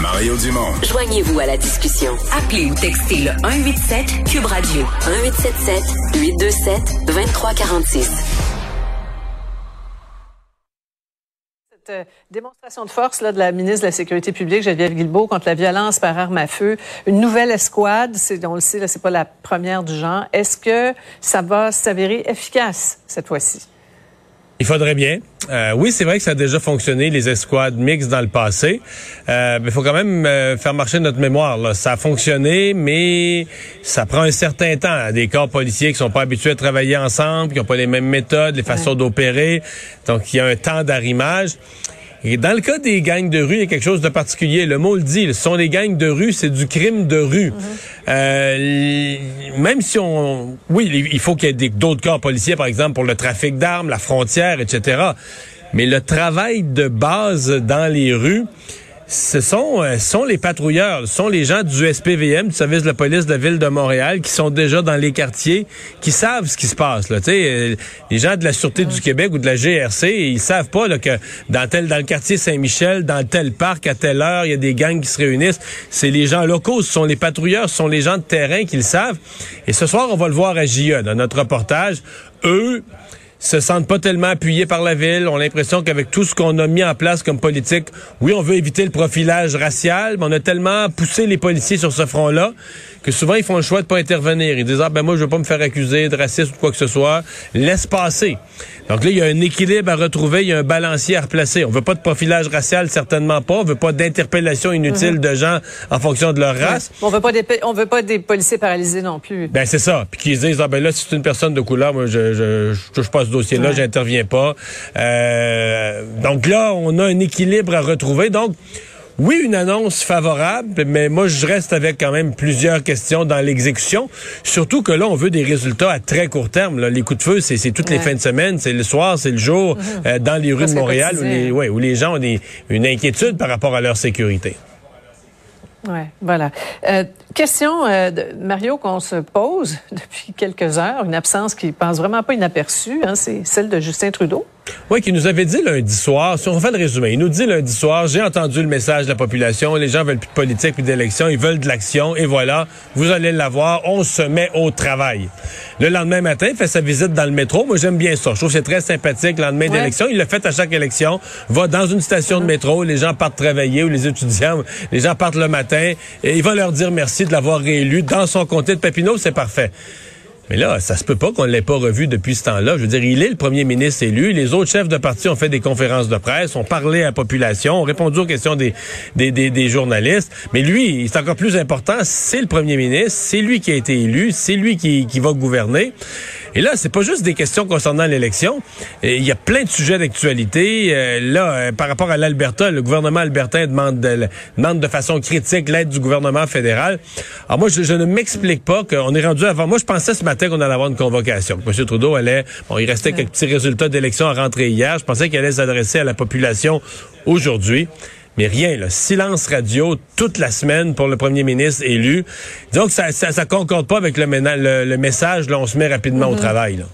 Mario Dumont. Joignez-vous à la discussion. Appelez ou textez le 187 Cube Radio 1877 827 2346. Cette euh, démonstration de force là, de la ministre de la Sécurité publique, Geneviève Guilbeault, contre la violence par arme à feu, une nouvelle escouade, c'est, on le sait, là, c'est pas la première du genre. Est-ce que ça va s'avérer efficace cette fois-ci? Il faudrait bien. Euh, oui, c'est vrai que ça a déjà fonctionné, les escouades mixtes dans le passé. Euh, mais il faut quand même euh, faire marcher notre mémoire. Là. Ça a fonctionné, mais ça prend un certain temps. Des corps policiers qui sont pas habitués à travailler ensemble, qui n'ont pas les mêmes méthodes, les façons d'opérer. Donc, il y a un temps d'arrimage. Et dans le cas des gangs de rue, il y a quelque chose de particulier. Le mot le dit, ce sont des gangs de rue, c'est du crime de rue. euh, même si on... Oui, il faut qu'il y ait d'autres corps policiers, par exemple, pour le trafic d'armes, la frontière, etc. Mais le travail de base dans les rues, ce sont, euh, sont les patrouilleurs, ce sont les gens du SPVM, du service de la police de la ville de Montréal, qui sont déjà dans les quartiers, qui savent ce qui se passe. Euh, les gens de la Sûreté du Québec ou de la GRC, ils savent pas là, que dans tel dans le quartier Saint-Michel, dans tel parc, à telle heure, il y a des gangs qui se réunissent. C'est les gens locaux, ce sont les patrouilleurs, ce sont les gens de terrain qui le savent. Et ce soir, on va le voir à JE, dans notre reportage. Eux, se sentent pas tellement appuyés par la ville, ont l'impression qu'avec tout ce qu'on a mis en place comme politique, oui, on veut éviter le profilage racial, mais on a tellement poussé les policiers sur ce front-là que souvent ils font le choix de pas intervenir. Ils disent ah ben moi je veux pas me faire accuser de racisme ou quoi que ce soit, laisse passer. Donc là il y a un équilibre à retrouver, il y a un balancier à replacer. On veut pas de profilage racial certainement pas, on veut pas d'interpellation inutile Mhm. de gens en fonction de leur race. On veut pas des, on veut pas des policiers paralysés non plus. Ben c'est ça. Puis qu'ils disent ah ben là si c'est une personne de couleur, moi je je, je touche pas à ce dossier-là, Ouais. j'interviens pas. Euh, donc là on a un équilibre à retrouver. Donc oui, une annonce favorable, mais moi, je reste avec quand même plusieurs questions dans l'exécution. Surtout que là, on veut des résultats à très court terme. là. Les coups de feu, c'est toutes les fins de semaine, c'est le soir, c'est le jour, euh, dans les rues de Montréal, où quotidien. les, ouais, où les gens ont des, une inquiétude par rapport à leur sécurité. Ouais, voilà. Euh, question, euh, Mario, qu'on se pose depuis quelques heures, une absence qui passe vraiment pas inaperçue, hein, c'est celle de Justin Trudeau. Oui, qui nous avait dit lundi soir, si on fait le résumé, il nous dit lundi soir, j'ai entendu le message de la population, les gens veulent plus de politique, plus d'élection, ils veulent de l'action, et voilà, vous allez l'avoir, on se met au travail. Le lendemain matin, il fait sa visite dans le métro, moi j'aime bien ça, je trouve que c'est très sympathique, le lendemain Ouais. d'élection, il le fait à chaque élection, va dans une station de métro, les gens partent travailler, ou les étudiants, les gens partent le matin, et il va leur dire merci de l'avoir réélu dans son comté de Papineau, c'est parfait. Mais là, ça se peut pas qu'on l'ait pas revu depuis ce temps-là. Je veux dire, il est le premier ministre élu. Les autres chefs de parti ont fait des conférences de presse, ont parlé à la population, ont répondu aux questions des, des, des, journalistes. Mais lui, c'est encore plus important, c'est le premier ministre, c'est lui qui a été élu, c'est lui qui, qui va gouverner. Et là, c'est pas juste des questions concernant l'élection. Il y a plein de sujets d'actualité. Euh, là, euh, par rapport à l'Alberta, le gouvernement albertain demande de, demande de façon critique l'aide du gouvernement fédéral. Alors moi, je, je ne m'explique pas qu'on est rendu avant. Moi, je pensais ce matin qu'on allait avoir une convocation. M. Trudeau allait... Bon, il restait quelques petits résultats d'élection à rentrer hier. Je pensais qu'il allait s'adresser à la population aujourd'hui. Mais rien, là. Silence radio toute la semaine pour le premier ministre élu. Que ça, ça, ça concorde pas avec le, ména- le, le message, là, on se met rapidement au travail, là.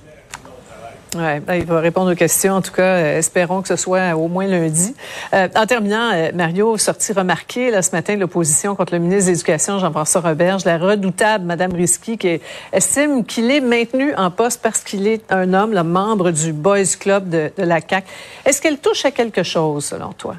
Ouais, ben, il va répondre aux questions. En tout cas, euh, espérons que ce soit au moins lundi. Euh, en terminant, euh, Mario, sorti remarqué là, ce matin de l'opposition contre le ministre de l'Éducation, Jean-François Roberge, la redoutable Madame Risky, qui estime qu'il est maintenu en poste parce qu'il est un homme, le membre du Boys Club de, de la CAC. Est-ce qu'elle touche à quelque chose, selon toi?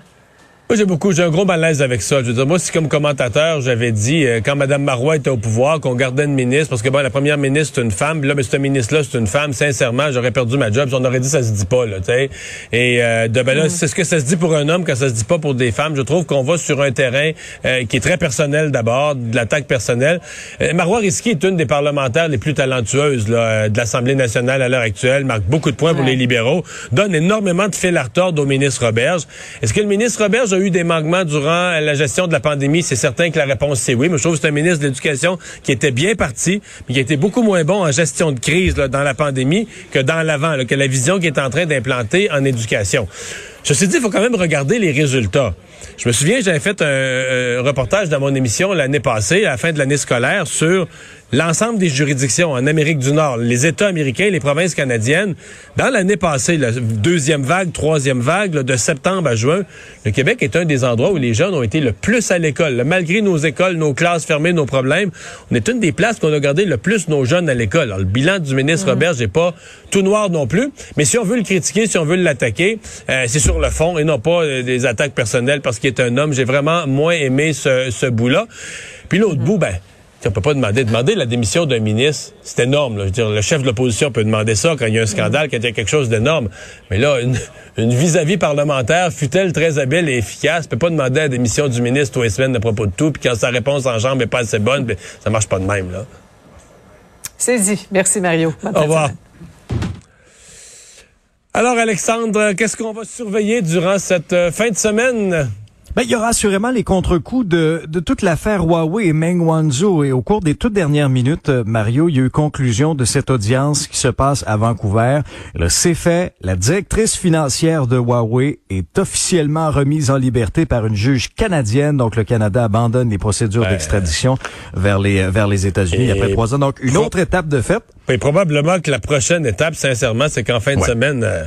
Moi, j'ai beaucoup, j'ai un gros malaise avec ça. Je veux dire, moi, si comme commentateur, j'avais dit, euh, quand Mme Marois était au pouvoir, qu'on gardait une ministre, parce que bon, la première ministre, c'est une femme, là, mais ce ministre-là, c'est une femme, sincèrement, j'aurais perdu ma job. On aurait dit, ça se dit pas, là, tu sais. Et, euh, de, ben là, c'est ce que ça se dit pour un homme quand ça se dit pas pour des femmes. Je trouve qu'on va sur un terrain euh, qui est très personnel d'abord, de l'attaque personnelle. Euh, Marois Risky est une des parlementaires les plus talentueuses, là, euh, de l'Assemblée nationale à l'heure actuelle, marque beaucoup de points pour les libéraux, donne énormément de fil à retordre au ministre Roberge. Est-ce que le ministre Roberge a eu des manquements durant la gestion de la pandémie? C'est certain que la réponse, c'est oui. Mais je trouve que c'est un ministre de l'Éducation qui était bien parti, mais qui été beaucoup moins bon en gestion de crise là, dans la pandémie que dans l'avant, que la vision qu'il est en train d'implanter en éducation. Ceci dit, il faut quand même regarder les résultats. Je me souviens, j'avais fait un, un reportage dans mon émission l'année passée, à la fin de l'année scolaire, sur l'ensemble des juridictions en Amérique du Nord, les États américains, les provinces canadiennes, dans l'année passée, la deuxième vague, troisième vague, de septembre à juin, le Québec est un des endroits où les jeunes ont été le plus à l'école. Malgré nos écoles, nos classes fermées, nos problèmes, on est une des places qu'on a gardé le plus nos jeunes à l'école. le bilan du ministre Robert n'est pas tout noir non plus, mais si on veut le critiquer, si on veut l'attaquer, euh, c'est sur le fond et non pas euh, des attaques personnelles parce qu'il est un homme. J'ai vraiment moins aimé ce, ce bout-là. Puis l'autre bout, ben on peut pas demander. Demander la démission d'un ministre, c'est énorme. Je veux dire, le chef de l'opposition peut demander ça quand il y a un scandale, quand il y a quelque chose d'énorme. Mais là, une vis-à-vis parlementaire, fut-elle très habile et efficace, peut pas demander la démission du ministre tous les semaines à propos de tout, puis quand sa réponse en jambe n'est pas assez bonne, ben, ça marche pas de même. là. C'est dit. Merci, Mario. Au revoir. Alors, Alexandre, qu'est-ce qu'on va surveiller durant cette euh, fin de semaine? Ben, il y aura assurément les contre-coups de, de toute l'affaire Huawei et Meng Wanzhou. Et au cours des toutes dernières minutes, euh, Mario, il y a eu conclusion de cette audience qui se passe à Vancouver. C'est fait. La directrice financière de Huawei est officiellement remise en liberté par une juge canadienne. Donc, le Canada abandonne les procédures d'extradition vers les, vers les États-Unis après trois ans. Donc, une autre étape de fait. Et probablement que la prochaine étape, sincèrement, c'est qu'en fin de semaine... Euh,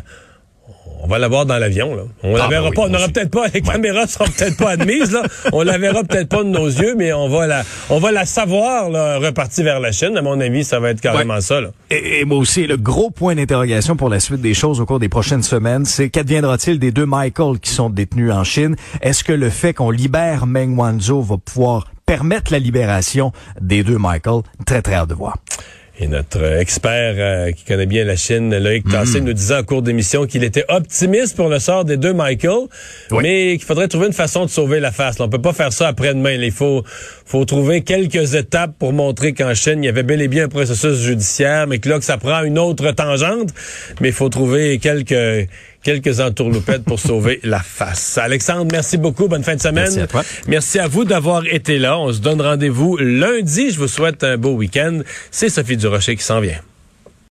on va l'avoir dans l'avion. Là. On la ah, verra ben pas. On n'aura peut-être pas. Les caméras seront peut-être pas admises. Là. On la verra peut-être pas de nos yeux, mais on va la, on va la savoir là, repartie vers la Chine. À mon avis, ça va être carrément ça. Là. Et, moi aussi, le gros point d'interrogation pour la suite des choses au cours des prochaines semaines, c'est qu'adviendra-t-il des deux Michael qui sont détenus en Chine? Est-ce que le fait qu'on libère Meng Wanzhou va pouvoir permettre la libération des deux Michael? Très très hâte de voir. Et notre expert euh, qui connaît bien la Chine, Loïc Tassé, mm. nous disait en cours d'émission qu'il était optimiste pour le sort des deux Michael, mais qu'il faudrait trouver une façon de sauver la face. Là, on peut pas faire ça après-demain. Il faut, faut trouver quelques étapes pour montrer qu'en Chine, il y avait bel et bien un processus judiciaire, mais que là, que ça prend une autre tangente. Mais il faut trouver quelques quelques entourloupettes pour sauver la face. Alexandre, merci beaucoup. Bonne fin de semaine. Merci à toi. Merci à vous d'avoir été là. On se donne rendez-vous lundi. Je vous souhaite un beau week-end. C'est Sophie Durocher qui s'en vient.